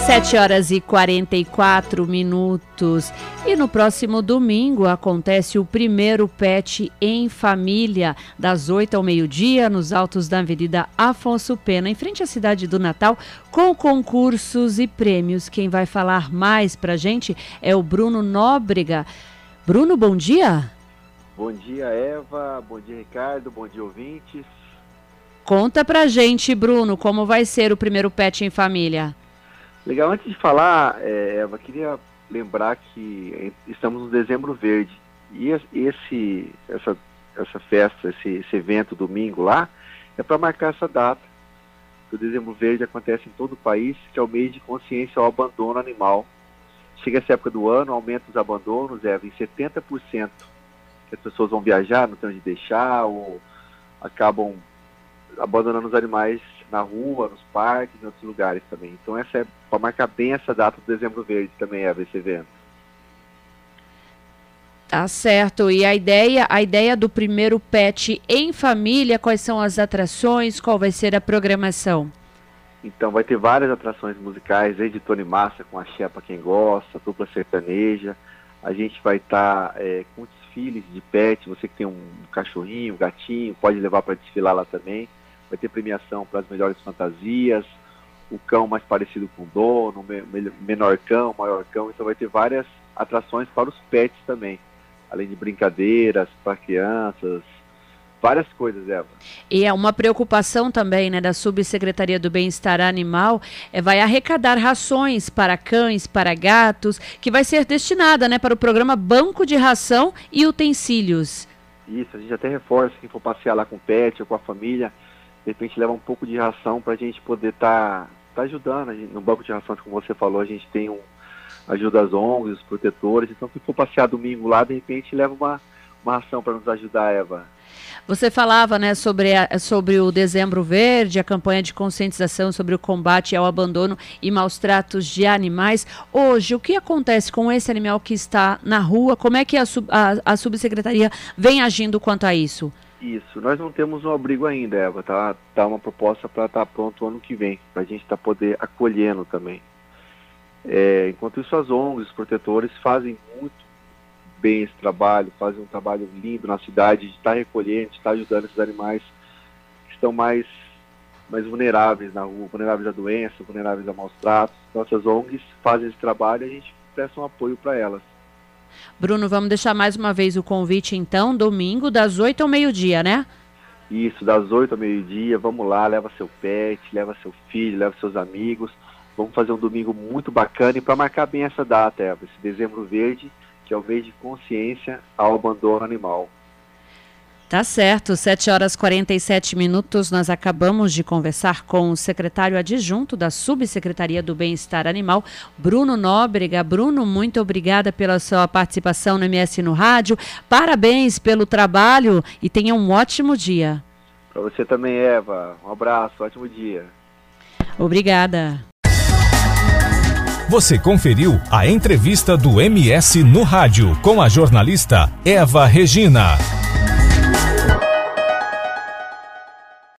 7 horas e 44 minutos. E no próximo domingo acontece o primeiro PET em família, das 8 ao meio-dia, nos altos da Avenida Afonso Pena, em frente à cidade do Natal, com concursos e prêmios. Quem vai falar mais pra gente é o Bruno Nóbrega. Bruno, bom dia. Bom dia, Eva. Bom dia, Ricardo. Bom dia, ouvintes. Conta pra gente, Bruno, como vai ser o primeiro PET em família. Legal, antes de falar, é, Eva, queria lembrar que estamos no Dezembro Verde e esse, essa, essa festa, esse, esse evento domingo lá, é para marcar essa data. O Dezembro Verde acontece em todo o país, que é o mês de consciência ao abandono animal. Chega essa época do ano, aumenta os abandonos, Eva, em 70%. Que as pessoas vão viajar, não tem onde deixar, ou acabam abandonando os animais na rua, nos parques, em outros lugares também. Então essa é para marcar bem essa data do Dezembro Verde também, Eva, esse evento. Tá certo. E a ideia, a ideia do primeiro PET em família, quais são as atrações, qual vai ser a programação? Então vai ter várias atrações musicais, desde Tony Massa com a Xé para quem gosta, dupla sertaneja. A gente vai estar tá, é, com desfiles de pet, você que tem um cachorrinho, um gatinho, pode levar para desfilar lá também vai ter premiação para as melhores fantasias, o cão mais parecido com o dono, menor cão, maior cão, então vai ter várias atrações para os pets também, além de brincadeiras para crianças, várias coisas, Eva. E é uma preocupação também, né, da Subsecretaria do Bem-Estar Animal, é, vai arrecadar rações para cães, para gatos, que vai ser destinada, né, para o programa Banco de Ração e Utensílios. Isso, a gente até reforça quem for passear lá com o pet ou com a família, de repente leva um pouco de ração para a gente poder estar tá, tá ajudando. Gente, no banco de ração, como você falou, a gente tem um ajuda as ONGs, os protetores. Então, se for passear domingo lá, de repente leva uma, uma ração para nos ajudar, Eva. Você falava né, sobre, a, sobre o Dezembro Verde, a campanha de conscientização sobre o combate ao abandono e maus tratos de animais. Hoje, o que acontece com esse animal que está na rua? Como é que a, a, a subsecretaria vem agindo quanto a isso? Isso, nós não temos um abrigo ainda, Eva, tá? Tá uma proposta para estar tá pronto ano que vem, para a gente estar tá poder acolhendo também. É, enquanto isso, as ONGs, os protetores, fazem muito bem esse trabalho, fazem um trabalho lindo na cidade, de estar tá recolhendo, de estar tá ajudando esses animais que estão mais, mais vulneráveis na rua, vulneráveis à doença, vulneráveis a maus tratos. Nossas ONGs fazem esse trabalho e a gente presta um apoio para elas. Bruno, vamos deixar mais uma vez o convite, então, domingo, das 8 ao meio-dia, né? Isso, das 8 ao meio-dia, vamos lá, leva seu pet, leva seu filho, leva seus amigos. Vamos fazer um domingo muito bacana e para marcar bem essa data, Eva, esse dezembro verde, que é o mês de consciência ao abandono animal. Tá certo, 7 horas 47 minutos. Nós acabamos de conversar com o secretário adjunto da Subsecretaria do Bem-Estar Animal, Bruno Nóbrega. Bruno, muito obrigada pela sua participação no MS no Rádio. Parabéns pelo trabalho e tenha um ótimo dia. Para você também, Eva. Um abraço, ótimo dia. Obrigada. Você conferiu a entrevista do MS no Rádio com a jornalista Eva Regina.